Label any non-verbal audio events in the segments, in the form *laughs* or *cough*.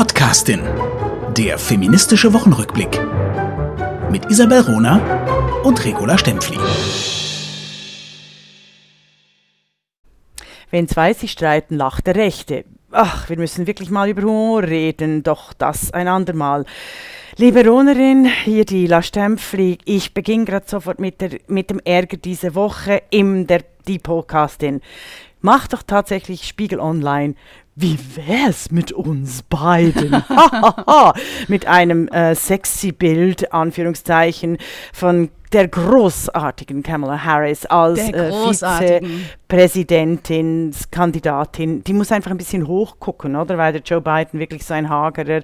Podcastin. Der feministische Wochenrückblick. Mit Isabel Rona und Regula Stempfli. Wenn zwei sich streiten, lacht der Rechte. Ach, wir müssen wirklich mal über Humor reden, doch das ein andermal. Liebe Ronerin, hier die La Stempfli. Ich beginne gerade sofort mit, der, mit dem Ärger diese Woche im der, die Podcastin. Mach doch tatsächlich Spiegel Online wie wär's mit uns beiden? *laughs* mit einem äh, sexy Bild, Anführungszeichen, von der großartigen Kamala Harris als äh, Vizepräsidentin, Kandidatin, die muss einfach ein bisschen hochgucken, oder? Weil der Joe Biden wirklich so ein hagerer,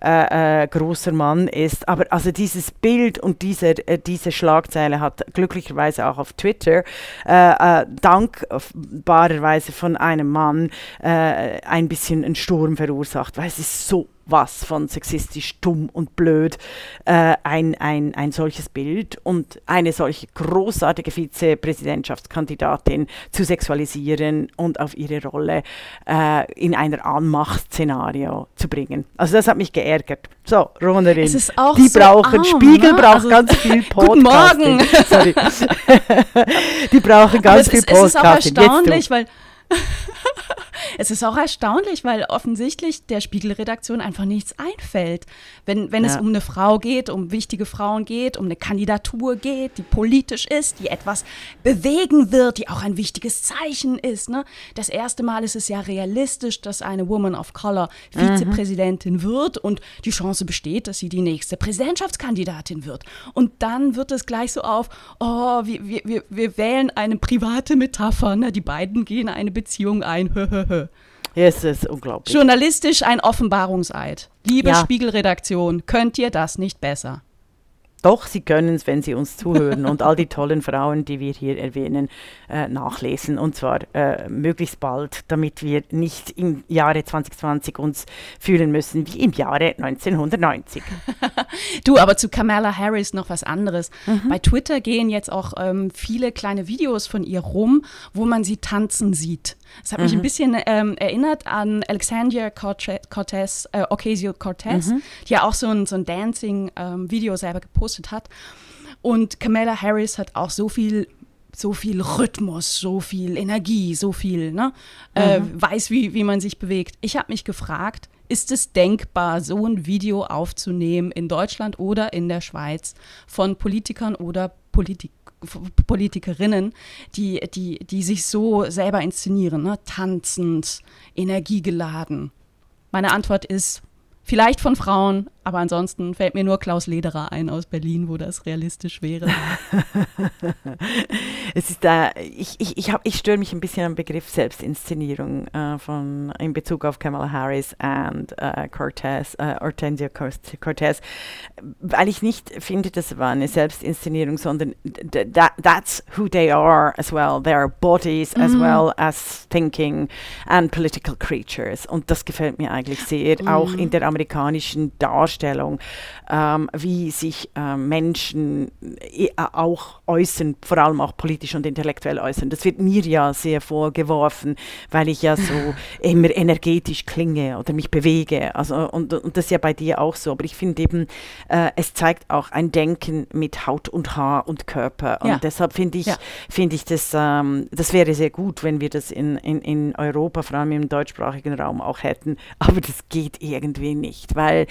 äh, äh, großer Mann ist. Aber also dieses Bild und diese, äh, diese Schlagzeile hat glücklicherweise auch auf Twitter äh, äh, dankbarerweise von einem Mann ein bisschen einen Sturm verursacht, weil es ist so was von sexistisch, dumm und blöd, äh, ein, ein, ein solches Bild und eine solche großartige Vizepräsidentschaftskandidatin zu sexualisieren und auf ihre Rolle äh, in einer Anmacht-Szenario zu bringen. Also das hat mich geärgert. So, Ronerin, die so brauchen, arm, Spiegel ne? braucht also, ganz *laughs* viel Podcasting. Guten Morgen. Sorry. *laughs* die brauchen ganz Aber viel es ist, es ist auch Podcasting. erstaunlich, weil es ist auch erstaunlich, weil offensichtlich der Spiegelredaktion einfach nichts einfällt. Wenn, wenn ja. es um eine Frau geht, um wichtige Frauen geht, um eine Kandidatur geht, die politisch ist, die etwas bewegen wird, die auch ein wichtiges Zeichen ist. Ne? Das erste Mal ist es ja realistisch, dass eine Woman of Color Vizepräsidentin mhm. wird und die Chance besteht, dass sie die nächste Präsidentschaftskandidatin wird. Und dann wird es gleich so auf, oh, wir, wir, wir wählen eine private Metapher, ne? die beiden gehen eine Beziehung ein. *laughs* *laughs* Es ist unglaublich. Journalistisch ein Offenbarungseid. Liebe ja. Spiegelredaktion, könnt ihr das nicht besser? Doch, Sie können es, wenn Sie uns zuhören und all die tollen Frauen, die wir hier erwähnen, äh, nachlesen. Und zwar äh, möglichst bald, damit wir nicht im Jahre 2020 uns fühlen müssen wie im Jahre 1990. *laughs* du, aber zu Kamala Harris noch was anderes. Mhm. Bei Twitter gehen jetzt auch ähm, viele kleine Videos von ihr rum, wo man sie tanzen sieht. Das hat mhm. mich ein bisschen ähm, erinnert an Alexandria Cortez, äh, Ocasio-Cortez, mhm. die ja auch so ein, so ein Dancing-Video ähm, selber gepostet hat. Und Kamala Harris hat auch so viel so viel Rhythmus, so viel Energie, so viel, ne? Äh, mhm. weiß, wie, wie man sich bewegt. Ich habe mich gefragt, ist es denkbar, so ein Video aufzunehmen in Deutschland oder in der Schweiz von Politikern oder Politik Politikerinnen, die, die, die sich so selber inszenieren, ne? tanzend, energiegeladen? Meine Antwort ist vielleicht von Frauen, aber ansonsten fällt mir nur Klaus Lederer ein aus Berlin, wo das realistisch wäre. *laughs* es ist da, ich, ich, ich, ich störe mich ein bisschen am Begriff Selbstinszenierung äh, von, in Bezug auf Kamala Harris und äh, Cortez, äh, Hortensia Cortez, weil ich nicht finde, das war eine Selbstinszenierung, sondern that, that's who they are as well. They are bodies as mm. well as thinking and political creatures. Und das gefällt mir eigentlich sehr, mm. auch in der amerikanischen Darstellung Vorstellung, ähm, wie sich äh, Menschen äh, auch äußern, vor allem auch politisch und intellektuell äußern. Das wird mir ja sehr vorgeworfen, weil ich ja so *laughs* immer energetisch klinge oder mich bewege. Also, und, und das ist ja bei dir auch so. Aber ich finde eben, äh, es zeigt auch ein Denken mit Haut und Haar und Körper. Und ja. deshalb finde ich, ja. Find ich das, ähm, das wäre sehr gut, wenn wir das in, in, in Europa, vor allem im deutschsprachigen Raum auch hätten. Aber das geht irgendwie nicht, weil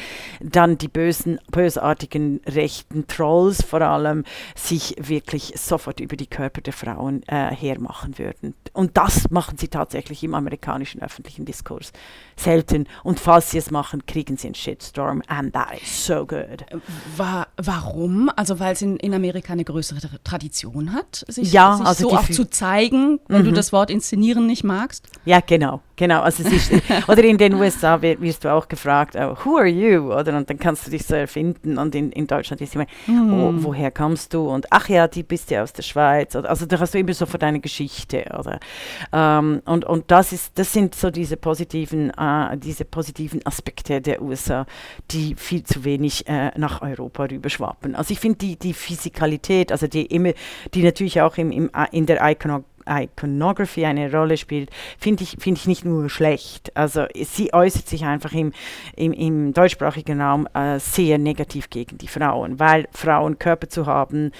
dann die bösen, bösartigen rechten Trolls vor allem sich wirklich sofort über die Körper der Frauen äh, hermachen würden. Und das machen sie tatsächlich im amerikanischen öffentlichen Diskurs selten. Und falls sie es machen, kriegen sie einen Shitstorm. And that is so good. War, warum? Also weil es in, in Amerika eine größere Tradition hat, sich, ja, sich also so auch zu zeigen, wenn mhm. du das Wort inszenieren nicht magst? Ja, genau. Genau, also es ist, *laughs* oder in den USA wirst du auch gefragt, oh, who are you? Oder und dann kannst du dich so erfinden und in, in Deutschland ist immer, mm. oh, woher kommst du? Und ach ja, die bist ja aus der Schweiz. Oder, also da hast du immer so für deine Geschichte. Oder, ähm, und und das, ist, das sind so diese positiven, äh, diese positiven Aspekte der USA, die viel zu wenig äh, nach Europa rüberschwappen. Also ich finde die, die Physikalität, also die immer, die natürlich auch im, im, in der Iconografie Iconography eine Rolle spielt, finde ich, find ich nicht nur schlecht. Also sie äußert sich einfach im, im, im deutschsprachigen Raum äh, sehr negativ gegen die Frauen, weil Frauen Körper zu haben,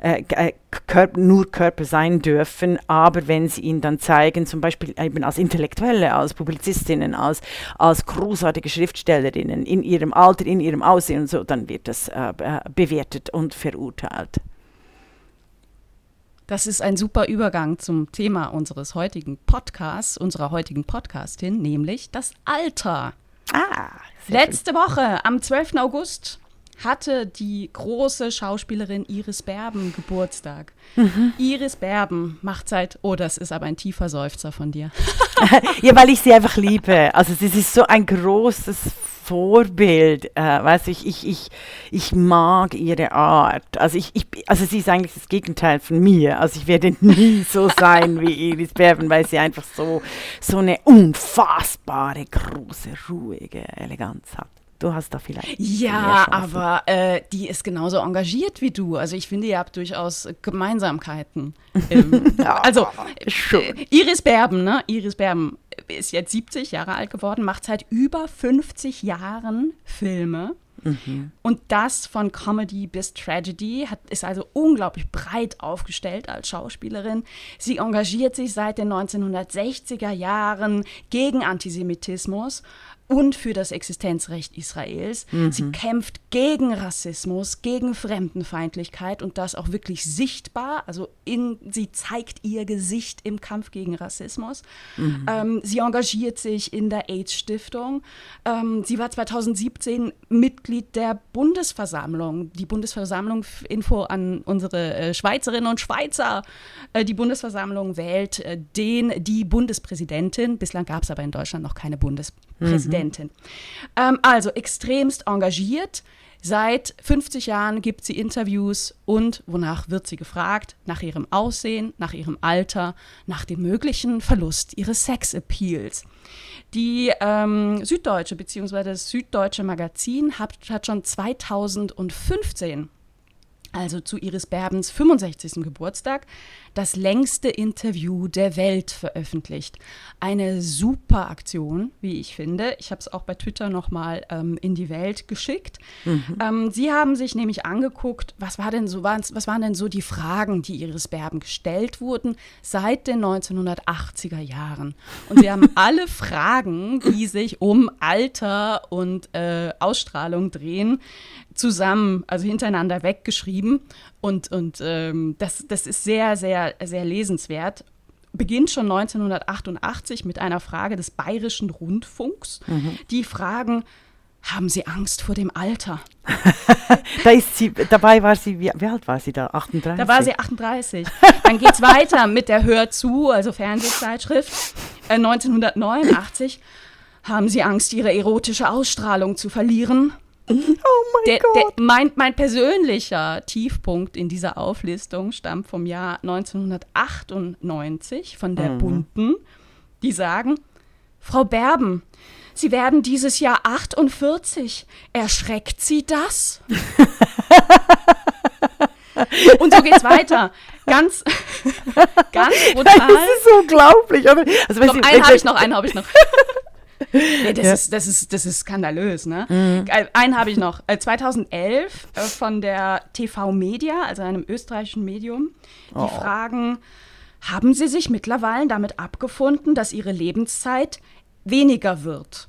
äh, äh, Körper, nur Körper sein dürfen, aber wenn sie ihn dann zeigen, zum Beispiel eben als Intellektuelle, als Publizistinnen, als, als großartige Schriftstellerinnen in ihrem Alter, in ihrem Aussehen und so, dann wird das äh, bewertet und verurteilt. Das ist ein super Übergang zum Thema unseres heutigen Podcasts, unserer heutigen Podcastin, nämlich das Alter. Ah, Letzte schön. Woche, am 12. August, hatte die große Schauspielerin Iris Berben Geburtstag. Mhm. Iris Berben macht seit, oh, das ist aber ein tiefer Seufzer von dir. *laughs* ja, weil ich sie einfach liebe. Also sie ist so ein großes Vorbild. Äh, weißt ich, ich, ich, ich mag ihre Art. Also, ich, ich, also sie ist eigentlich das Gegenteil von mir. Also ich werde *laughs* nie so sein wie Iris Berben, weil sie einfach so, so eine unfassbare, große, ruhige Eleganz hat. Du hast da vielleicht. Ja, aber äh, die ist genauso engagiert wie du. Also ich finde, ihr habt durchaus Gemeinsamkeiten. ähm, *laughs* ja, also äh, Iris Berben, ne? Iris Berben ist jetzt 70 Jahre alt geworden, macht seit über 50 Jahren Filme. Mhm. Und das von Comedy bis Tragedy, hat, ist also unglaublich breit aufgestellt als Schauspielerin. Sie engagiert sich seit den 1960er Jahren gegen Antisemitismus und für das Existenzrecht Israels. Mhm. Sie kämpft gegen Rassismus, gegen Fremdenfeindlichkeit und das auch wirklich sichtbar. Also in, sie zeigt ihr Gesicht im Kampf gegen Rassismus. Mhm. Ähm, sie engagiert sich in der AIDS-Stiftung. Ähm, sie war 2017 Mitglied der Bundesversammlung. Die Bundesversammlung, Info an unsere äh, Schweizerinnen und Schweizer. Äh, die Bundesversammlung wählt äh, den, die Bundespräsidentin. Bislang gab es aber in Deutschland noch keine Bundespräsidentin. Mhm. Studentin. Ähm, also extremst engagiert. Seit 50 Jahren gibt sie Interviews und wonach wird sie gefragt? Nach ihrem Aussehen, nach ihrem Alter, nach dem möglichen Verlust ihres Sexappeals. Die ähm, Süddeutsche bzw. das Süddeutsche Magazin hat, hat schon 2015 also zu Iris Berbens 65. Geburtstag, das längste Interview der Welt veröffentlicht. Eine super Aktion, wie ich finde. Ich habe es auch bei Twitter nochmal ähm, in die Welt geschickt. Mhm. Ähm, Sie haben sich nämlich angeguckt, was, war denn so, was waren denn so die Fragen, die Iris Berben gestellt wurden seit den 1980er Jahren. Und Sie haben *laughs* alle Fragen, die sich um Alter und äh, Ausstrahlung drehen, zusammen, also hintereinander weggeschrieben. Und, und ähm, das, das ist sehr, sehr, sehr lesenswert. Beginnt schon 1988 mit einer Frage des Bayerischen Rundfunks. Mhm. Die fragen, haben Sie Angst vor dem Alter? *laughs* da ist sie, dabei war sie, wie, wie, alt war sie da? 38? Da war sie 38. Dann geht es weiter mit der Hör zu, also Fernsehzeitschrift, äh, 1989. Haben Sie Angst, Ihre erotische Ausstrahlung zu verlieren? Oh mein Gott. Mein, mein persönlicher Tiefpunkt in dieser Auflistung stammt vom Jahr 1998 von der mhm. Bunten. Die sagen, Frau Berben, Sie werden dieses Jahr 48. Erschreckt Sie das? *laughs* Und so geht's weiter. Ganz, *laughs* ganz brutal. Das ist unglaublich. Also, Komm, einen habe ich noch, einen habe ich noch. *laughs* Nee, das, ja. ist, das, ist, das ist skandalös, ne? Mhm. Äh, einen habe ich noch. 2011 äh, äh, von der TV Media, also einem österreichischen Medium, die oh. fragen, haben Sie sich mittlerweile damit abgefunden, dass Ihre Lebenszeit weniger wird?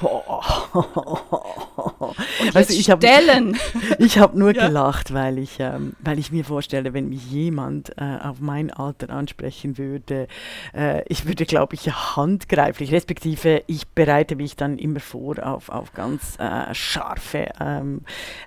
Boah. *laughs* Und also ich habe *laughs* ich habe nur ja. gelacht, weil ich ähm, weil ich mir vorstelle, wenn mich jemand äh, auf mein Alter ansprechen würde, äh, ich würde glaube ich handgreiflich, respektive ich bereite mich dann immer vor auf, auf ganz äh, scharfe ähm,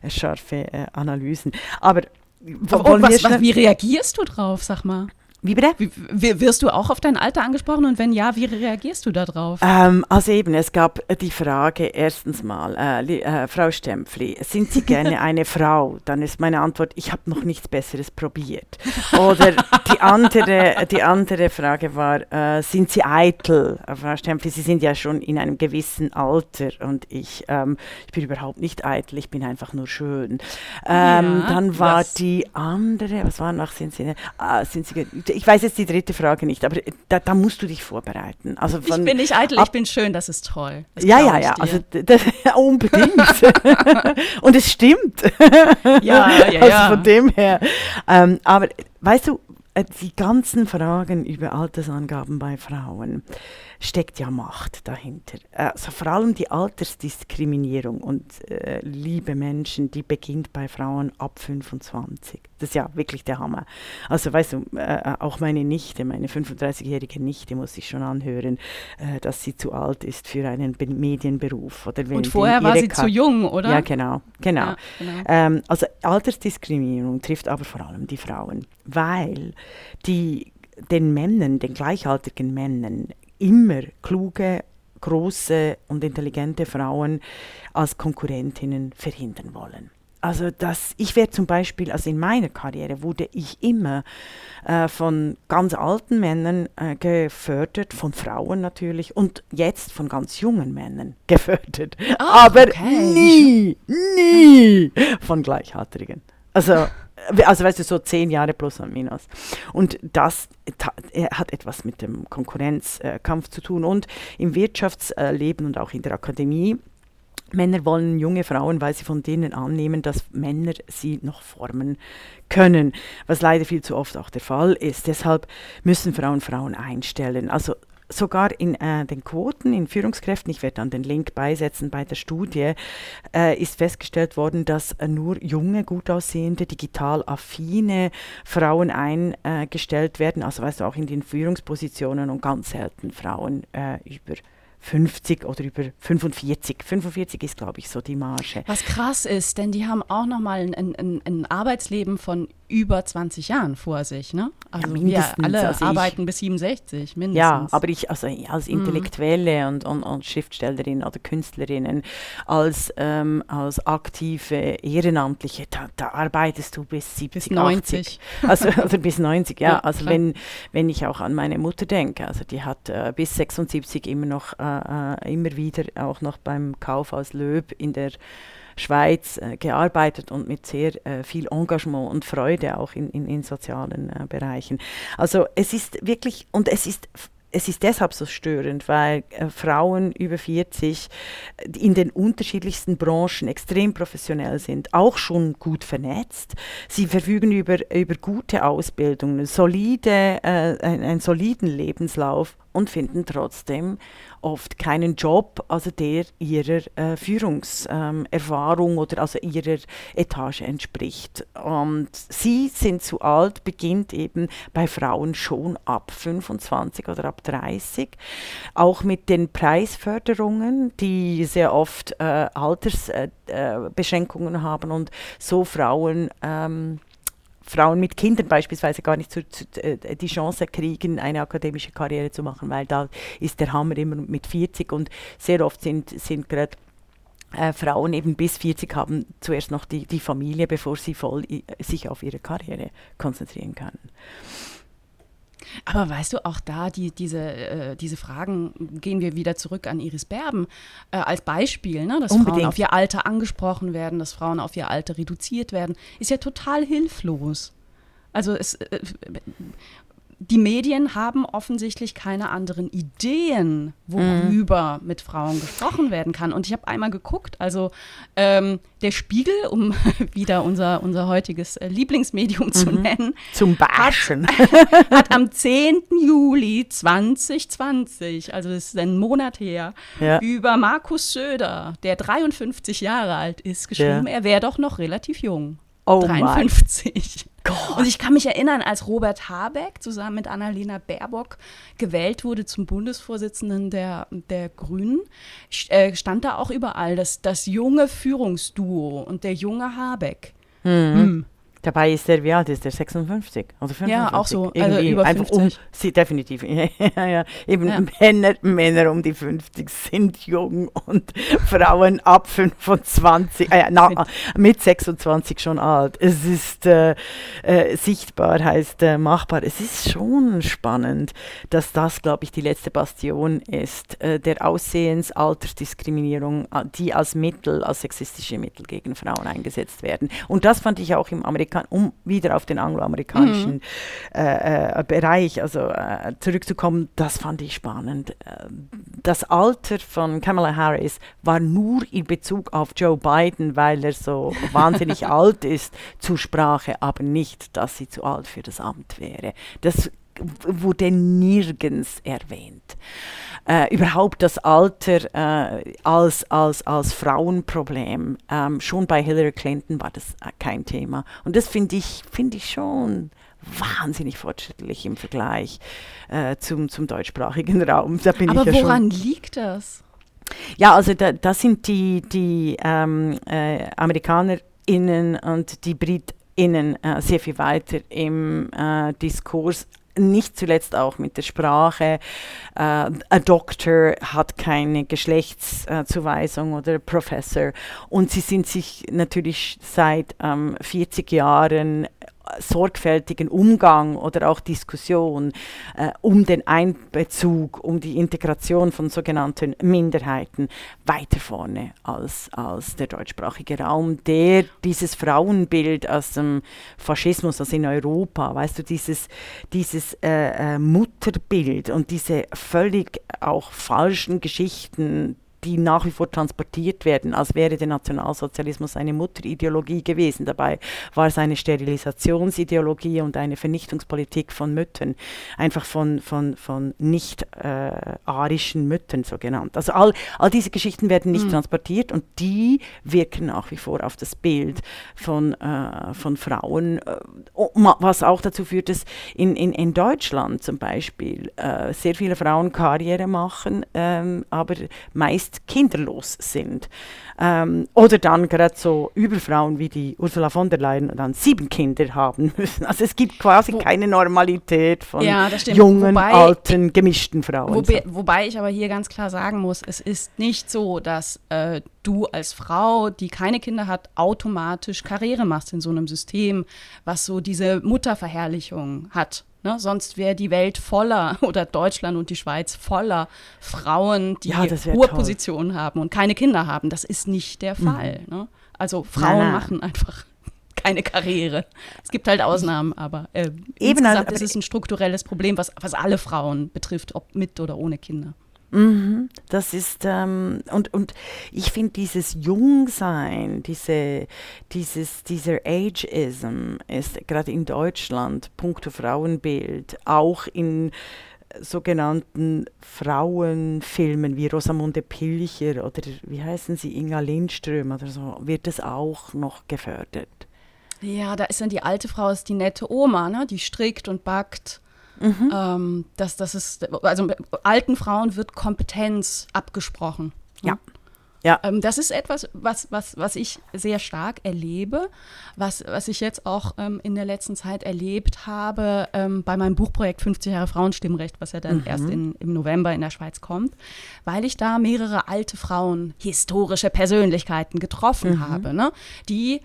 scharfe äh, Analysen. Aber was, wie reagierst du drauf, sag mal? Wie bitte? Wie, wirst du auch auf dein Alter angesprochen und wenn ja, wie reagierst du darauf? Ähm, also eben, es gab die Frage erstens mal, äh, äh, Frau Stempfli, sind Sie gerne *laughs* eine Frau? Dann ist meine Antwort, ich habe noch nichts Besseres probiert. Oder die andere, die andere Frage war, äh, sind Sie eitel? Äh, Frau Stempfli, Sie sind ja schon in einem gewissen Alter und ich, ähm, ich bin überhaupt nicht eitel, ich bin einfach nur schön. Ähm, ja, dann war was? die andere, was war noch, sind Sie, äh, sind Sie ich weiß jetzt die dritte Frage nicht, aber da, da musst du dich vorbereiten. Also von, ich bin nicht eitel, ich bin schön, das ist toll. Das ja, ja, ja, also das, *laughs* unbedingt. *laughs* Und es stimmt. Ja, ja, *laughs* also von dem her. Ähm, aber weißt du, äh, die ganzen Fragen über Altersangaben bei Frauen steckt ja Macht dahinter. Also vor allem die Altersdiskriminierung und äh, liebe Menschen, die beginnt bei Frauen ab 25. Das ist ja wirklich der Hammer. Also weißt du, äh, auch meine Nichte, meine 35-jährige Nichte muss sich schon anhören, äh, dass sie zu alt ist für einen Be Medienberuf. Oder wenn und vorher war sie zu jung, oder? Ja, genau. genau. Ja, genau. Ähm, also Altersdiskriminierung trifft aber vor allem die Frauen, weil die den Männern, den gleichaltrigen Männern, immer kluge, große und intelligente Frauen als Konkurrentinnen verhindern wollen. Also das, ich werde zum Beispiel, also in meiner Karriere wurde ich immer äh, von ganz alten Männern äh, gefördert, von Frauen natürlich und jetzt von ganz jungen Männern *laughs* gefördert. Oh, aber okay. nie, nie von Gleichaltrigen. Also also weißt du, so zehn Jahre plus und minus. Und das hat etwas mit dem Konkurrenzkampf zu tun und im Wirtschaftsleben und auch in der Akademie. Männer wollen junge Frauen, weil sie von denen annehmen, dass Männer sie noch formen können, was leider viel zu oft auch der Fall ist. Deshalb müssen Frauen Frauen einstellen. Also sogar in äh, den Quoten in Führungskräften, ich werde dann den Link beisetzen bei der Studie, äh, ist festgestellt worden, dass äh, nur junge, gut aussehende, digital affine Frauen eingestellt werden, also weißt du, auch in den Führungspositionen und ganz selten Frauen äh, über 50 oder über 45. 45 ist, glaube ich, so die Marge. Was krass ist, denn die haben auch nochmal ein, ein, ein Arbeitsleben von über 20 Jahren vor sich. Ne? Also ja, wir alle also arbeiten bis 67, mindestens. Ja, aber ich also als mhm. Intellektuelle mhm. und, und, und Schriftstellerin oder Künstlerinnen, als, ähm, als aktive Ehrenamtliche, da, da, arbeitest du bis 70, bis 90. 80. *laughs* Also, oder bis 90, ja. ja also wenn, wenn ich auch an meine Mutter denke, also die hat äh, bis 76 immer noch, äh, äh, immer wieder auch noch beim Kaufhaus Löb in der Schweiz äh, gearbeitet und mit sehr äh, viel Engagement und Freude auch in, in, in sozialen äh, Bereichen. Also es ist wirklich, und es ist es ist deshalb so störend, weil äh, Frauen über 40 in den unterschiedlichsten Branchen extrem professionell sind, auch schon gut vernetzt. Sie verfügen über, über gute Ausbildungen, solide, äh, einen, einen soliden Lebenslauf und finden trotzdem oft keinen Job, also der ihrer äh, Führungserfahrung ähm, oder also ihrer Etage entspricht. Und sie sind zu alt, beginnt eben bei Frauen schon ab 25 oder ab 30. Auch mit den Preisförderungen, die sehr oft äh, Altersbeschränkungen äh, äh haben und so Frauen ähm, Frauen mit Kindern beispielsweise gar nicht zu, zu, äh, die Chance kriegen, eine akademische Karriere zu machen, weil da ist der Hammer immer mit 40 und sehr oft sind, sind gerade äh, Frauen eben bis 40 haben zuerst noch die, die Familie, bevor sie voll sich auf ihre Karriere konzentrieren können. Aber weißt du, auch da, die, diese, äh, diese Fragen, gehen wir wieder zurück an Iris Berben äh, als Beispiel, ne? dass Unbedingt. Frauen auf ihr Alter angesprochen werden, dass Frauen auf ihr Alter reduziert werden, ist ja total hilflos. Also es, äh, die Medien haben offensichtlich keine anderen Ideen, worüber mhm. mit Frauen gesprochen werden kann. Und ich habe einmal geguckt, also ähm, der Spiegel, um *laughs* wieder unser, unser heutiges äh, Lieblingsmedium mhm. zu nennen, zum Bashen, hat, *laughs* hat, am 10. Juli 2020, also das ist ein Monat her, ja. über Markus Söder, der 53 Jahre alt ist, geschrieben, ja. er wäre doch noch relativ jung. Oh 53. Gott. Und ich kann mich erinnern, als Robert Habeck zusammen mit Annalena Baerbock gewählt wurde zum Bundesvorsitzenden der, der Grünen, äh, stand da auch überall das, das junge Führungsduo und der junge Habeck. Mhm. Hm. Dabei ist der, wie alt ist der? 56 oder 55? Ja, auch so. Also über 50. Um, sie, definitiv. *laughs* ja, ja. Eben ja. Männer, Männer um die 50 sind jung und *laughs* Frauen ab 25, äh, na, mit 26 schon alt. Es ist äh, äh, sichtbar, heißt äh, machbar. Es ist schon spannend, dass das, glaube ich, die letzte Bastion ist äh, der Aussehensaltersdiskriminierung, äh, die als Mittel, als sexistische Mittel gegen Frauen eingesetzt werden. Und das fand ich auch im Amerikanischen Amerika um wieder auf den angloamerikanischen mhm. äh, äh, Bereich also äh, zurückzukommen, das fand ich spannend. Äh, das Alter von Kamala Harris war nur in Bezug auf Joe Biden, weil er so *laughs* wahnsinnig alt ist, zur Sprache, aber nicht, dass sie zu alt für das Amt wäre. Das wurde nirgends erwähnt. Äh, überhaupt das Alter äh, als, als, als Frauenproblem. Ähm, schon bei Hillary Clinton war das äh, kein Thema. Und das finde ich, find ich schon wahnsinnig fortschrittlich im Vergleich äh, zum, zum deutschsprachigen *laughs* Raum. Aber woran liegt das? Ja, also da, das sind die, die ähm, äh, AmerikanerInnen und die BritInnen äh, sehr viel weiter im äh, Diskurs nicht zuletzt auch mit der Sprache. Äh, ein Doktor hat keine Geschlechtszuweisung oder Professor. Und sie sind sich natürlich seit ähm, 40 Jahren sorgfältigen Umgang oder auch Diskussion äh, um den Einbezug, um die Integration von sogenannten Minderheiten weiter vorne als, als der deutschsprachige Raum, der dieses Frauenbild aus dem Faschismus, also in Europa, weißt du, dieses, dieses äh, äh, Mutterbild und diese völlig auch falschen Geschichten, die nach wie vor transportiert werden, als wäre der Nationalsozialismus eine Mutterideologie gewesen. Dabei war es eine Sterilisationsideologie und eine Vernichtungspolitik von Müttern, einfach von, von, von nicht äh, arischen Müttern so genannt. Also all, all diese Geschichten werden nicht mhm. transportiert und die wirken nach wie vor auf das Bild von, äh, von Frauen, äh, was auch dazu führt, dass in, in, in Deutschland zum Beispiel äh, sehr viele Frauen Karriere machen, ähm, aber meist meist kinderlos sind. Ähm, oder dann gerade so Überfrauen wie die Ursula von der Leyen dann sieben Kinder haben müssen. Also es gibt quasi Wo, keine Normalität von ja, jungen, wobei, alten, gemischten Frauen. Wobei, wobei, ich aber hier ganz klar sagen muss, es ist nicht so, dass äh, du als Frau, die keine Kinder hat, automatisch Karriere machst in so einem System, was so diese Mutterverherrlichung hat. Ne? Sonst wäre die Welt voller *laughs* oder Deutschland und die Schweiz voller Frauen, die ja, hohe toll. Positionen haben und keine Kinder haben. Das ist nicht der mhm. Fall. Mhm. Ne? Also Frauen na. machen einfach *laughs* keine Karriere. Es gibt halt Ausnahmen, aber äh, Eben, insgesamt also, ist es ein strukturelles Problem, was, was alle Frauen betrifft, ob mit oder ohne Kinder. Mhm, das ist, ähm, und, und ich finde dieses Jungsein, diese, dieses, dieser Ageism ist gerade in Deutschland, puncto Frauenbild, auch in sogenannten Frauenfilmen wie Rosamunde Pilcher oder wie heißen sie, Inga Lindström oder so, wird es auch noch gefördert. Ja, da ist dann die alte Frau, ist die nette Oma, ne? die strickt und backt. Mhm. Ähm, das, das ist, also alten Frauen wird Kompetenz abgesprochen. Ja. Ähm, das ist etwas, was, was, was ich sehr stark erlebe, was, was ich jetzt auch ähm, in der letzten Zeit erlebt habe ähm, bei meinem Buchprojekt 50 Jahre Frauenstimmrecht, was ja dann mhm. erst in, im November in der Schweiz kommt, weil ich da mehrere alte Frauen, historische Persönlichkeiten getroffen mhm. habe, ne, die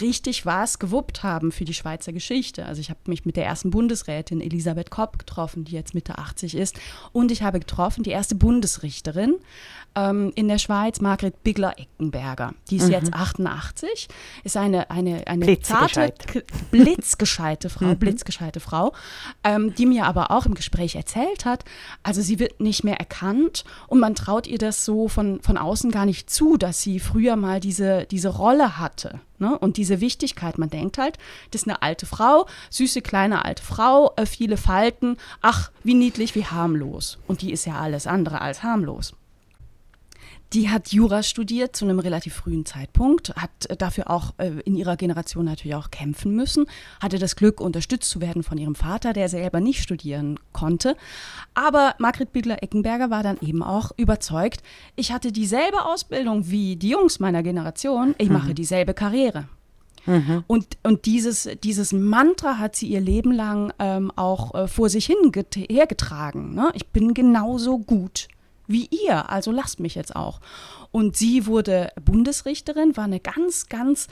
richtig was gewuppt haben für die Schweizer Geschichte. Also ich habe mich mit der ersten Bundesrätin Elisabeth Kopp getroffen, die jetzt Mitte 80 ist, und ich habe getroffen die erste Bundesrichterin ähm, in der Schweiz, Margret Bigler-Eckenberger. Die ist mhm. jetzt 88, ist eine, eine, eine zarte, blitzgescheite Frau, mhm. blitzgescheite Frau, ähm, die mir aber auch im Gespräch erzählt hat, also sie wird nicht mehr erkannt und man traut ihr das so von, von außen gar nicht zu, dass sie früher mal diese, diese Rolle hatte. Ne? Und diese Wichtigkeit, man denkt halt, das ist eine alte Frau, süße kleine alte Frau, äh, viele Falten, ach, wie niedlich, wie harmlos. Und die ist ja alles andere als harmlos. Die hat Jura studiert zu einem relativ frühen Zeitpunkt, hat dafür auch äh, in ihrer Generation natürlich auch kämpfen müssen, hatte das Glück, unterstützt zu werden von ihrem Vater, der selber nicht studieren konnte. Aber Margret Bigler-Eckenberger war dann eben auch überzeugt, ich hatte dieselbe Ausbildung wie die Jungs meiner Generation, ich mache mhm. dieselbe Karriere. Mhm. Und, und dieses, dieses Mantra hat sie ihr Leben lang ähm, auch äh, vor sich hin hergetragen. Ne? Ich bin genauso gut wie ihr, also lasst mich jetzt auch. Und sie wurde Bundesrichterin, war eine ganz, ganz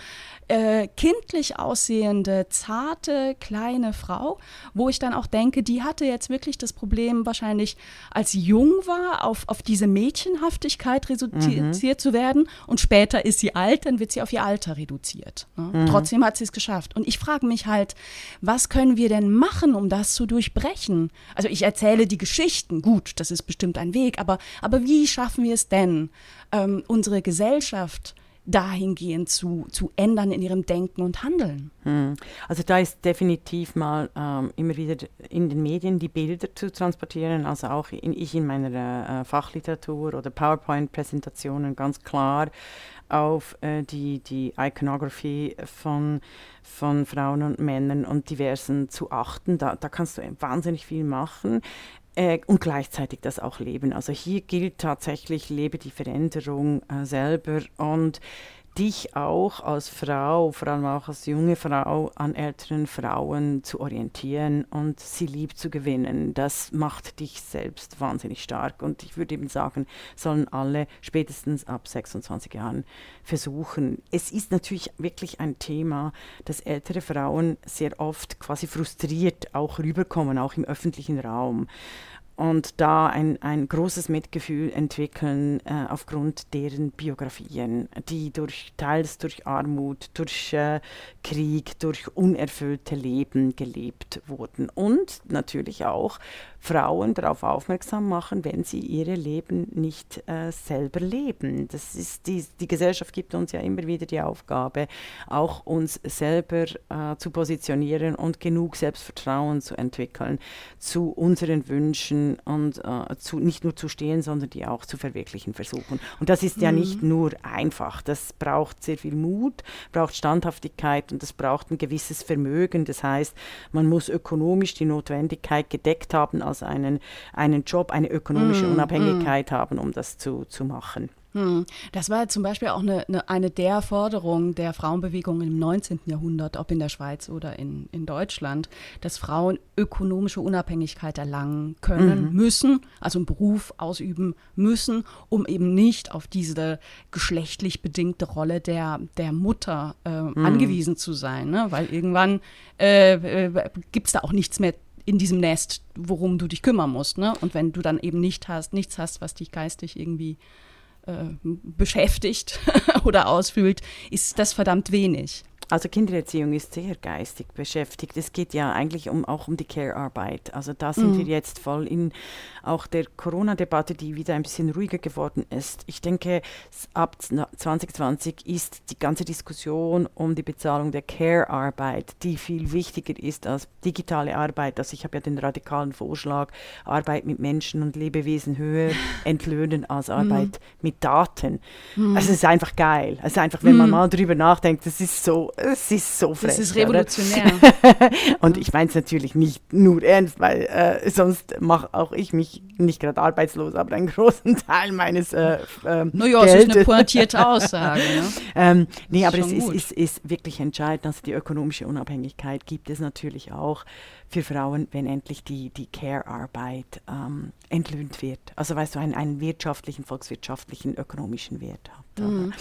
äh, kindlich aussehende, zarte, kleine Frau, wo ich dann auch denke, die hatte jetzt wirklich das Problem, wahrscheinlich als sie jung war, auf, auf diese Mädchenhaftigkeit reduziert mhm. zu werden. Und später ist sie alt, dann wird sie auf ihr Alter reduziert. Ne? Mhm. Trotzdem hat sie es geschafft. Und ich frage mich halt, was können wir denn machen, um das zu durchbrechen? Also ich erzähle die Geschichten, gut, das ist bestimmt ein Weg, aber, aber wie schaffen wir es denn? Ähm, unsere Gesellschaft dahingehend zu, zu ändern in ihrem Denken und Handeln. Hm. Also da ist definitiv mal ähm, immer wieder in den Medien die Bilder zu transportieren, also auch in, ich in meiner äh, Fachliteratur oder PowerPoint-Präsentationen ganz klar auf äh, die, die Iconography von, von Frauen und Männern und Diversen zu achten. Da, da kannst du wahnsinnig viel machen äh, und gleichzeitig das auch leben. Also hier gilt tatsächlich, lebe die Veränderung äh, selber und dich auch als Frau, vor allem auch als junge Frau, an älteren Frauen zu orientieren und sie lieb zu gewinnen. Das macht dich selbst wahnsinnig stark. Und ich würde eben sagen, sollen alle spätestens ab 26 Jahren versuchen. Es ist natürlich wirklich ein Thema, dass ältere Frauen sehr oft quasi frustriert auch rüberkommen, auch im öffentlichen Raum und da ein, ein großes Mitgefühl entwickeln äh, aufgrund deren Biografien, die durch teils durch Armut, durch äh, Krieg, durch unerfüllte Leben gelebt wurden. Und natürlich auch Frauen darauf aufmerksam machen, wenn sie ihre Leben nicht äh, selber leben. Das ist die, die Gesellschaft gibt uns ja immer wieder die Aufgabe, auch uns selber äh, zu positionieren und genug Selbstvertrauen zu entwickeln zu unseren Wünschen und äh, zu, nicht nur zu stehen, sondern die auch zu verwirklichen versuchen. Und das ist mhm. ja nicht nur einfach. Das braucht sehr viel Mut, braucht Standhaftigkeit und das braucht ein gewisses Vermögen. Das heißt, man muss ökonomisch die Notwendigkeit gedeckt haben, als einen, einen Job, eine ökonomische mm, Unabhängigkeit mm. haben, um das zu, zu machen. Hm. Das war zum Beispiel auch eine, eine, eine, der Forderungen der Frauenbewegung im 19. Jahrhundert, ob in der Schweiz oder in, in Deutschland, dass Frauen ökonomische Unabhängigkeit erlangen können, mhm. müssen, also einen Beruf ausüben müssen, um eben nicht auf diese geschlechtlich bedingte Rolle der, der Mutter äh, mhm. angewiesen zu sein. Ne? Weil irgendwann äh, äh, gibt es da auch nichts mehr in diesem Nest, worum du dich kümmern musst. Ne? Und wenn du dann eben nicht hast, nichts hast, was dich geistig irgendwie äh, beschäftigt *laughs* oder ausfüllt, ist das verdammt wenig. Also Kindererziehung ist sehr geistig beschäftigt. Es geht ja eigentlich um, auch um die Care-Arbeit. Also da sind mhm. wir jetzt voll in auch der Corona-Debatte, die wieder ein bisschen ruhiger geworden ist. Ich denke, ab 2020 ist die ganze Diskussion um die Bezahlung der Care-Arbeit, die viel wichtiger ist als digitale Arbeit. Also ich habe ja den radikalen Vorschlag, Arbeit mit Menschen und Lebewesen höher *laughs* entlöhnen als Arbeit mhm. mit Daten. Mhm. Also es ist einfach geil. Also einfach, wenn man mhm. mal drüber nachdenkt, das ist so es ist so frech. Das ist revolutionär. *laughs* und ich meine es natürlich nicht nur ernst, weil äh, sonst mache auch ich mich nicht gerade arbeitslos, aber einen großen *laughs* Teil meines äh, äh, Naja, es ist eine pointierte Aussage. Ne? *laughs* ähm, nee, aber es ist, ist, ist, wirklich entscheidend. Also die ökonomische Unabhängigkeit gibt es natürlich auch für Frauen, wenn endlich die, die Care-Arbeit ähm, entlöhnt wird. Also weißt du, einen, einen wirtschaftlichen, volkswirtschaftlichen, ökonomischen Wert hat. Mhm.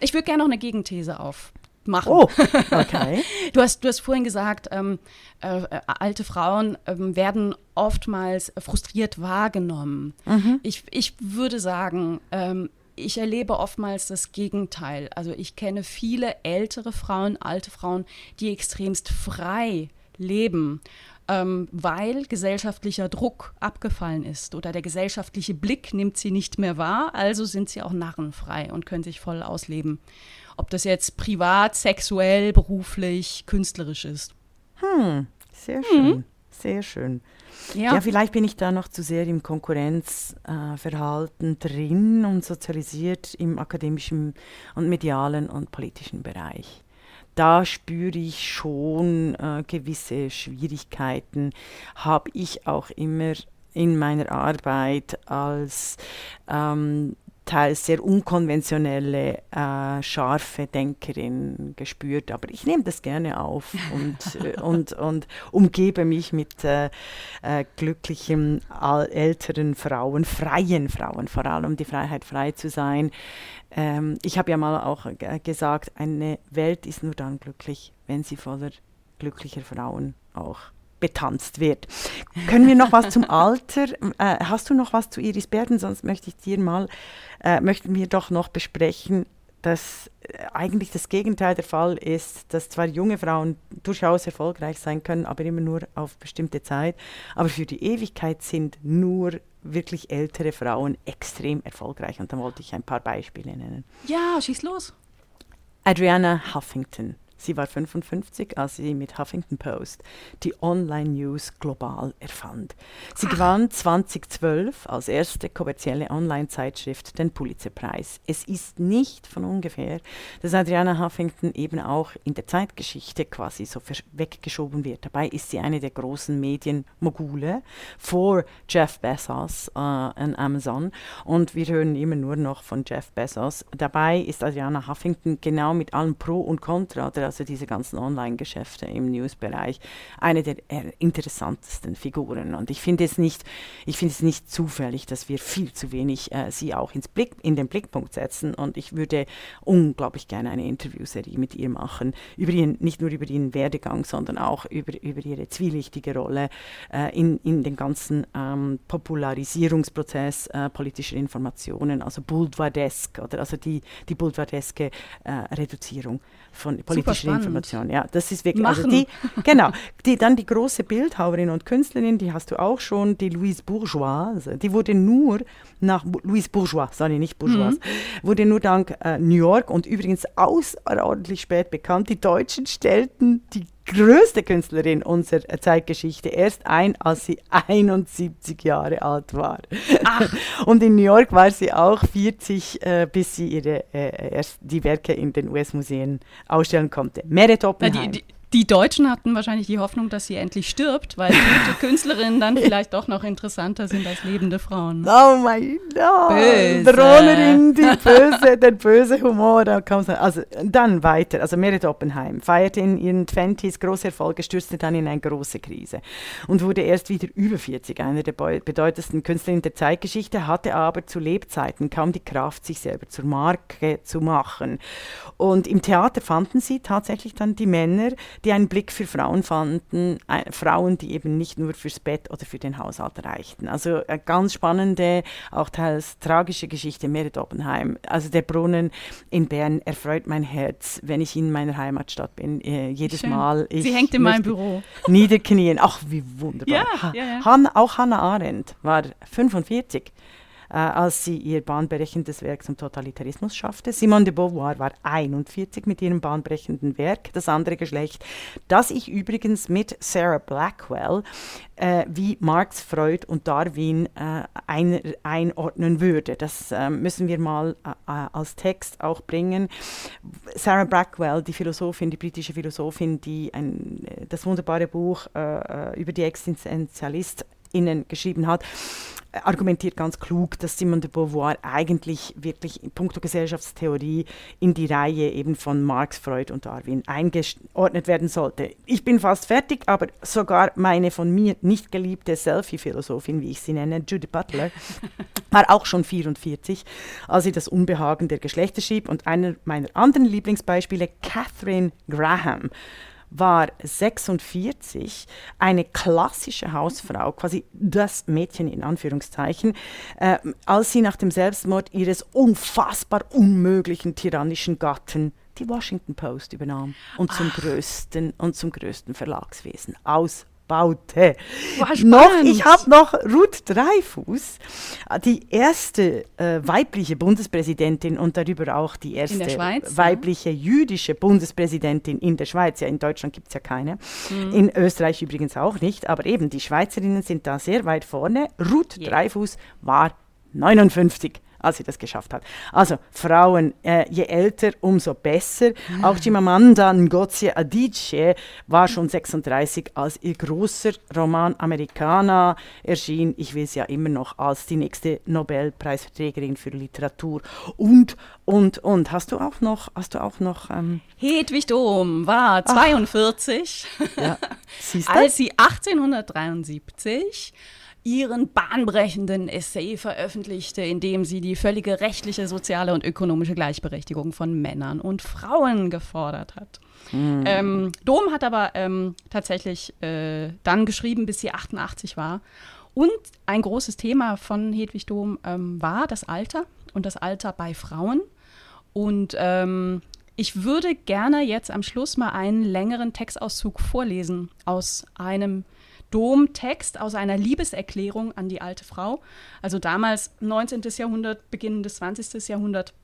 Ich würde gerne noch eine Gegenthese auf, machen. Oh, *laughs* okay. du, hast, du hast vorhin gesagt, ähm, äh, äh, alte Frauen äh, werden oftmals frustriert wahrgenommen. Mhm. Ich, ich würde sagen, ähm, ich erlebe oftmals das Gegenteil. Also ich kenne viele ältere Frauen, alte Frauen, die extremst frei leben. Ähm, weil gesellschaftlicher Druck abgefallen ist oder der gesellschaftliche Blick nimmt sie nicht mehr wahr, also sind sie auch narrenfrei und können sich voll ausleben ob das jetzt privat, sexuell, beruflich, künstlerisch ist. Hm, sehr schön, mhm. sehr schön. Ja. ja. vielleicht bin ich da noch zu sehr im Konkurrenzverhalten äh, drin und sozialisiert im akademischen und medialen und politischen Bereich. Da spüre ich schon äh, gewisse Schwierigkeiten, habe ich auch immer in meiner Arbeit als ähm, teils sehr unkonventionelle, äh, scharfe Denkerin gespürt. Aber ich nehme das gerne auf und, *laughs* äh, und, und umgebe mich mit äh, äh, glücklichen älteren Frauen, freien Frauen, vor allem die Freiheit, frei zu sein. Ähm, ich habe ja mal auch gesagt, eine Welt ist nur dann glücklich, wenn sie voller glücklicher Frauen auch betanzt wird. Können wir noch was zum Alter? Äh, hast du noch was zu Iris Berden? Sonst möchte ich dir mal, äh, möchten wir doch noch besprechen, dass äh, eigentlich das Gegenteil der Fall ist, dass zwar junge Frauen durchaus erfolgreich sein können, aber immer nur auf bestimmte Zeit, aber für die Ewigkeit sind nur wirklich ältere Frauen extrem erfolgreich. Und da wollte ich ein paar Beispiele nennen. Ja, schieß los. Adriana Huffington Sie war 55, als sie mit Huffington Post die Online-News global erfand. Sie gewann *laughs* 2012 als erste kommerzielle Online-Zeitschrift den Pulitzer-Preis. Es ist nicht von ungefähr, dass Adriana Huffington eben auch in der Zeitgeschichte quasi so weggeschoben wird. Dabei ist sie eine der großen Medienmogule vor Jeff Bezos äh, und Amazon und wir hören immer nur noch von Jeff Bezos. Dabei ist Adriana Huffington genau mit allem Pro und Contra der also diese ganzen Online-Geschäfte im News-Bereich, eine der interessantesten Figuren. Und ich finde es nicht, es nicht zufällig, dass wir viel zu wenig äh, sie auch ins Blick, in den Blickpunkt setzen. Und ich würde unglaublich gerne eine Interviewserie mit ihr machen, über ihren, nicht nur über ihren Werdegang, sondern auch über, über ihre zwielichtige Rolle äh, in, in den ganzen ähm, Popularisierungsprozess äh, politischer Informationen, also Boulevardesk oder also die, die Boulevardeske äh, Reduzierung von politischer Information. Ja, das ist wirklich, also die, genau, die, dann die große Bildhauerin und Künstlerin, die hast du auch schon, die Louise Bourgeois, also die wurde nur nach, Louise Bourgeois, sorry, nicht Bourgeois, mhm. wurde nur dank äh, New York und übrigens außerordentlich spät bekannt, die Deutschen stellten die größte Künstlerin unserer Zeitgeschichte erst ein, als sie *laughs* 71 Jahre alt war. Ach. *laughs* Und in New York war sie auch 40, äh, bis sie ihre, äh, erst die Werke in den US-Museen ausstellen konnte. Meret Oppenheim. Die, die, die Deutschen hatten wahrscheinlich die Hoffnung, dass sie endlich stirbt, weil gute *laughs* Künstlerinnen dann vielleicht doch noch interessanter sind als lebende Frauen. Oh mein Gott! Böse. Drohnerin, die böse, der böse Humor. Also dann weiter. Also Merit Oppenheim feierte in ihren Twenties große Erfolge, stürzte dann in eine große Krise und wurde erst wieder über 40 einer der bedeutendsten Künstlerinnen der Zeitgeschichte, hatte aber zu Lebzeiten kaum die Kraft, sich selber zur Marke zu machen. Und im Theater fanden sie tatsächlich dann die Männer, die einen Blick für Frauen fanden, äh, Frauen, die eben nicht nur fürs Bett oder für den Haushalt reichten. Also eine ganz spannende, auch teils tragische Geschichte, Merit Oppenheim. Also der Brunnen in Bern erfreut mein Herz, wenn ich in meiner Heimatstadt bin. Äh, jedes Schön. Mal. Sie hängt in meinem Büro. Niederknien. Ach, wie wunderbar. Ja, ja, ja. Han, auch Hannah Arendt war 45 äh, als sie ihr bahnbrechendes Werk zum Totalitarismus schaffte. Simone de Beauvoir war 41 mit ihrem bahnbrechenden Werk, das andere Geschlecht, das ich übrigens mit Sarah Blackwell äh, wie Marx, Freud und Darwin äh, ein, einordnen würde. Das äh, müssen wir mal äh, äh, als Text auch bringen. Sarah Blackwell, die Philosophin, die britische Philosophin, die ein, das wunderbare Buch über die Existenzialistinnen geschrieben hat, argumentiert ganz klug, dass Simone de Beauvoir eigentlich wirklich in puncto Gesellschaftstheorie in die Reihe eben von Marx, Freud und Darwin eingeordnet werden sollte. Ich bin fast fertig, aber sogar meine von mir nicht geliebte Selfie-Philosophin, wie ich sie nenne, Judith Butler, *laughs* war auch schon 44, als sie das Unbehagen der Geschlechter schrieb. Und einer meiner anderen Lieblingsbeispiele, Catherine Graham, war 46 eine klassische Hausfrau, quasi das Mädchen in Anführungszeichen, äh, als sie nach dem Selbstmord ihres unfassbar unmöglichen tyrannischen Gatten die Washington Post übernahm und zum Ach. größten und zum größten Verlagswesen aus baute. noch, ich habe noch Ruth Dreifuß, die erste äh, weibliche Bundespräsidentin und darüber auch die erste Schweiz, weibliche ja. jüdische Bundespräsidentin in der Schweiz. Ja, in Deutschland gibt es ja keine. Mhm. In Österreich übrigens auch nicht. Aber eben, die Schweizerinnen sind da sehr weit vorne. Ruth yeah. Dreifuß war 59 als sie das geschafft hat. Also Frauen, äh, je älter, umso besser. Auch Chimamanda Ngozi Adichie war schon 36, als ihr großer Roman Americana erschien. Ich will sie ja immer noch als die nächste Nobelpreisträgerin für Literatur. Und, und, und. Hast du auch noch, hast du auch noch... Ähm, Hedwig Dom war 42, ja, *laughs* als sie 1873 ihren bahnbrechenden Essay veröffentlichte, in dem sie die völlige rechtliche, soziale und ökonomische Gleichberechtigung von Männern und Frauen gefordert hat. Ähm, Dom hat aber ähm, tatsächlich äh, dann geschrieben, bis sie 88 war. Und ein großes Thema von Hedwig Dom ähm, war das Alter und das Alter bei Frauen. Und ähm, ich würde gerne jetzt am Schluss mal einen längeren Textauszug vorlesen aus einem Domtext, aus einer Liebeserklärung an die alte Frau. Also damals 19. Jahrhundert, beginnendes 20. Jahrhundert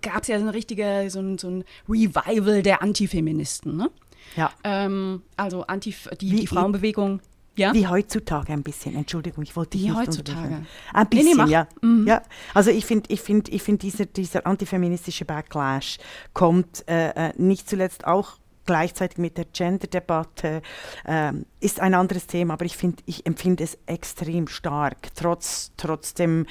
gab es ja so ein richtige, so ein, so ein Revival der Antifeministen. Ne? ja. Ähm, also Antif die, Wie- die Frauenbewegung. Ja? Wie heutzutage ein bisschen. Entschuldigung, ich wollte dich Wie heutzutage? Ein Nee, nee, bisschen, mach. ja. Mhm. ja. Also ich finde, ich find, ich find dieser, dieser antifeministische Backlash kommt äh, äh, nicht zuletzt auch gleichzeitig mit der Gender-Debatte, ähm, ist ein anderes Thema, aber ich, find, ich empfinde es extrem stark, trotz, trotz dem,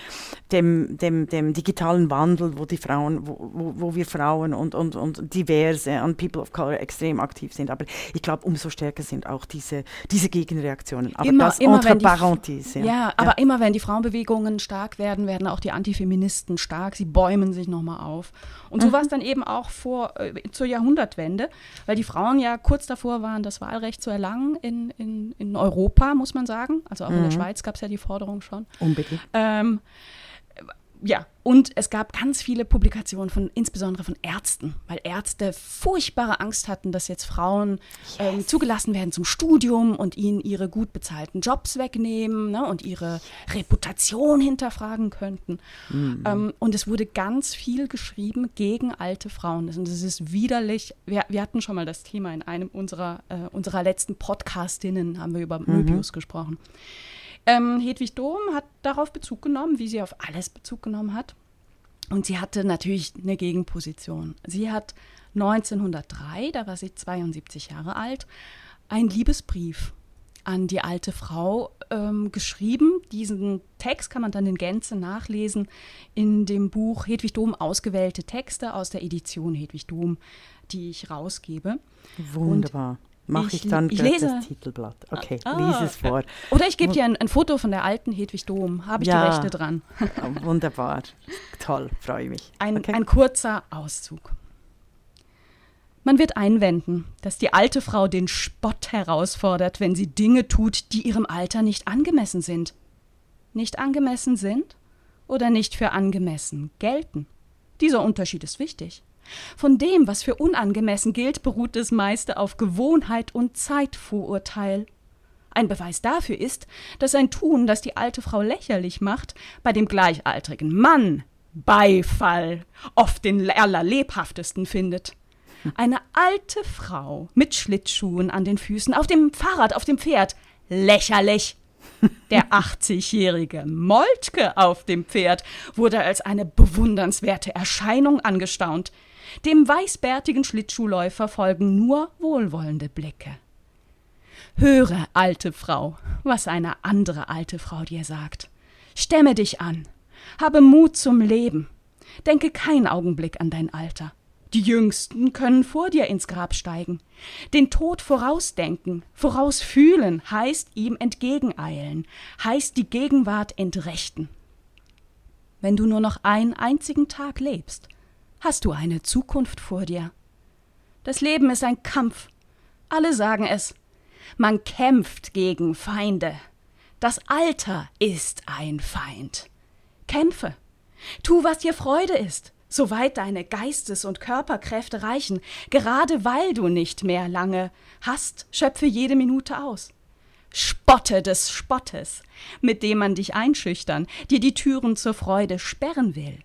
dem, dem, dem digitalen Wandel, wo die Frauen, wo, wo, wo wir Frauen und, und, und diverse und People of Color extrem aktiv sind. Aber ich glaube, umso stärker sind auch diese, diese Gegenreaktionen. Aber Immer- das immer, entre wenn die- parenthèses. Ja, aber immer wenn die Frauenbewegungen stark werden, werden auch die Antifeministen stark. Sie bäumen sich nochmal auf. Und Mhm. so war es dann eben auch vor, äh, zur Jahrhundertwende, weil die Frauen ja kurz davor waren, das Wahlrecht zu erlangen in, in, in Europa, muss man sagen. Also auch in der Mhm. Schweiz gab es ja die Forderung schon. Unbedingt. Ähm, ja, und es gab ganz viele Publikationen von, insbesondere von Ärzten, weil Ärzte furchtbare Angst hatten, dass jetzt Frauen ähm, zugelassen werden zum Studium und ihnen ihre gut bezahlten Jobs wegnehmen ne, und ihre Reputation hinterfragen könnten. Ähm, und es wurde ganz viel geschrieben gegen alte Frauen. Und es ist widerlich. Wir, wir hatten schon mal das Thema in einem unserer, äh, unserer letzten Podcastinnen, haben wir über Möbius gesprochen. Ähm, Hedwig Dom hat darauf Bezug genommen, wie sie auf alles Bezug genommen hat. Und sie hatte natürlich eine Gegenposition. Sie hat 1903, da war sie 72 Jahre alt, einen Liebesbrief an die alte Frau ähm, geschrieben. Diesen Text kann man dann in Gänze nachlesen in dem Buch Hedwig Dom ausgewählte Texte aus der Edition Hedwig Dom, die ich rausgebe. Wunderbar. Mache ich- ich, dann ich das Titelblatt. Okay, Ah, lies es vor. Oder ich gebe dir ein, ein Foto von der alten Hedwig Dom. Habe ich Ja. die Rechte dran. Ah, Wunderbar. Toll, freue mich. Ein, okay. ein kurzer Auszug. Man wird einwenden, dass die alte Frau den Spott herausfordert, wenn sie Dinge tut, die ihrem Alter nicht angemessen sind. Nicht angemessen sind oder nicht für angemessen gelten. Dieser Unterschied ist wichtig. Von dem, was für unangemessen gilt, beruht das meiste auf Gewohnheit und Zeitvorurteil. Ein Beweis dafür ist, dass ein Tun, das die alte Frau lächerlich macht, bei dem gleichaltrigen Mann Beifall oft den allerlebhaftesten findet. Eine alte Frau mit Schlittschuhen an den Füßen, auf dem Fahrrad, auf dem Pferd. Lächerlich. Der 80-jährige Moltke auf dem Pferd wurde als eine bewundernswerte Erscheinung angestaunt. Dem weißbärtigen Schlittschuhläufer folgen nur wohlwollende Blicke. Höre, alte Frau, was eine andere alte Frau dir sagt. Stemme dich an. Habe Mut zum Leben. Denke keinen Augenblick an dein Alter. Die Jüngsten können vor dir ins Grab steigen. Den Tod vorausdenken, vorausfühlen, heißt ihm entgegeneilen, heißt die Gegenwart entrechten. Wenn du nur noch einen einzigen Tag lebst, hast du eine Zukunft vor dir. Das Leben ist ein Kampf. Alle sagen es. Man kämpft gegen Feinde. Das Alter ist ein Feind. Kämpfe. Tu, was dir Freude ist, soweit deine Geistes- und Körperkräfte reichen. Gerade weil du nicht mehr lange hast, schöpfe jede Minute aus. Spotte des Spottes, mit dem man dich einschüchtern, dir die Türen zur Freude sperren will.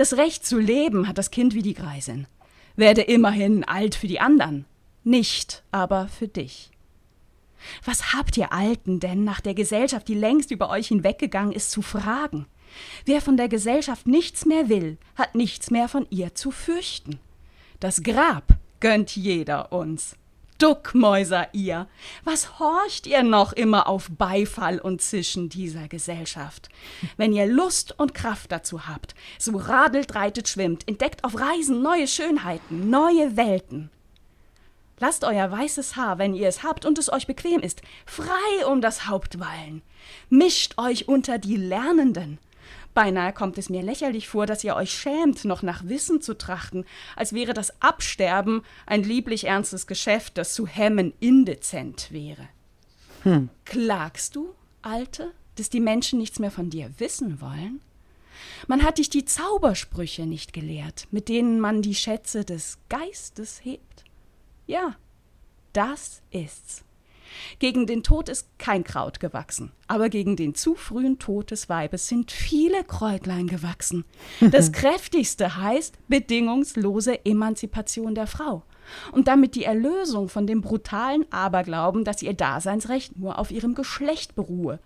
Das Recht zu leben hat das Kind wie die Greisin. Werde immerhin alt für die anderen, nicht aber für dich. Was habt ihr Alten denn nach der Gesellschaft, die längst über euch hinweggegangen ist, zu fragen? Wer von der Gesellschaft nichts mehr will, hat nichts mehr von ihr zu fürchten. Das Grab gönnt jeder uns. Duckmäuser ihr, was horcht ihr noch immer auf Beifall und Zischen dieser Gesellschaft? Wenn ihr Lust und Kraft dazu habt, so radelt, reitet, schwimmt, entdeckt auf Reisen neue Schönheiten, neue Welten. Lasst euer weißes Haar, wenn ihr es habt und es euch bequem ist, frei um das Haupt wallen. Mischt euch unter die Lernenden. Beinahe kommt es mir lächerlich vor, dass ihr euch schämt, noch nach Wissen zu trachten, als wäre das Absterben ein lieblich ernstes Geschäft, das zu hemmen indezent wäre. Hm. Klagst du, Alte, dass die Menschen nichts mehr von dir wissen wollen? Man hat dich die Zaubersprüche nicht gelehrt, mit denen man die Schätze des Geistes hebt. Ja, das ist's. Gegen den Tod ist kein Kraut gewachsen, aber gegen den zu frühen Tod des Weibes sind viele Kräutlein gewachsen. Das *laughs* kräftigste heißt bedingungslose Emanzipation der Frau und damit die Erlösung von dem brutalen Aberglauben, dass ihr Daseinsrecht nur auf ihrem Geschlecht beruhe.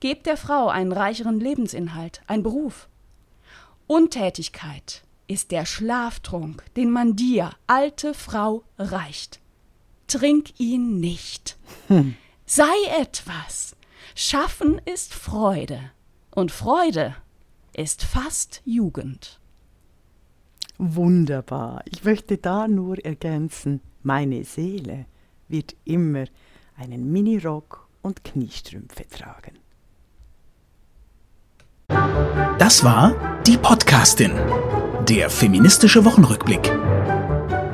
Gebt der Frau einen reicheren Lebensinhalt, einen Beruf. Untätigkeit, ist der Schlaftrunk, den man dir, alte Frau, reicht. Trink ihn nicht. Hm. Sei etwas. Schaffen ist Freude. Und Freude ist fast Jugend. Wunderbar. Ich möchte da nur ergänzen, meine Seele wird immer einen Minirock und Kniestrümpfe tragen. Das war die Podcastin der feministische Wochenrückblick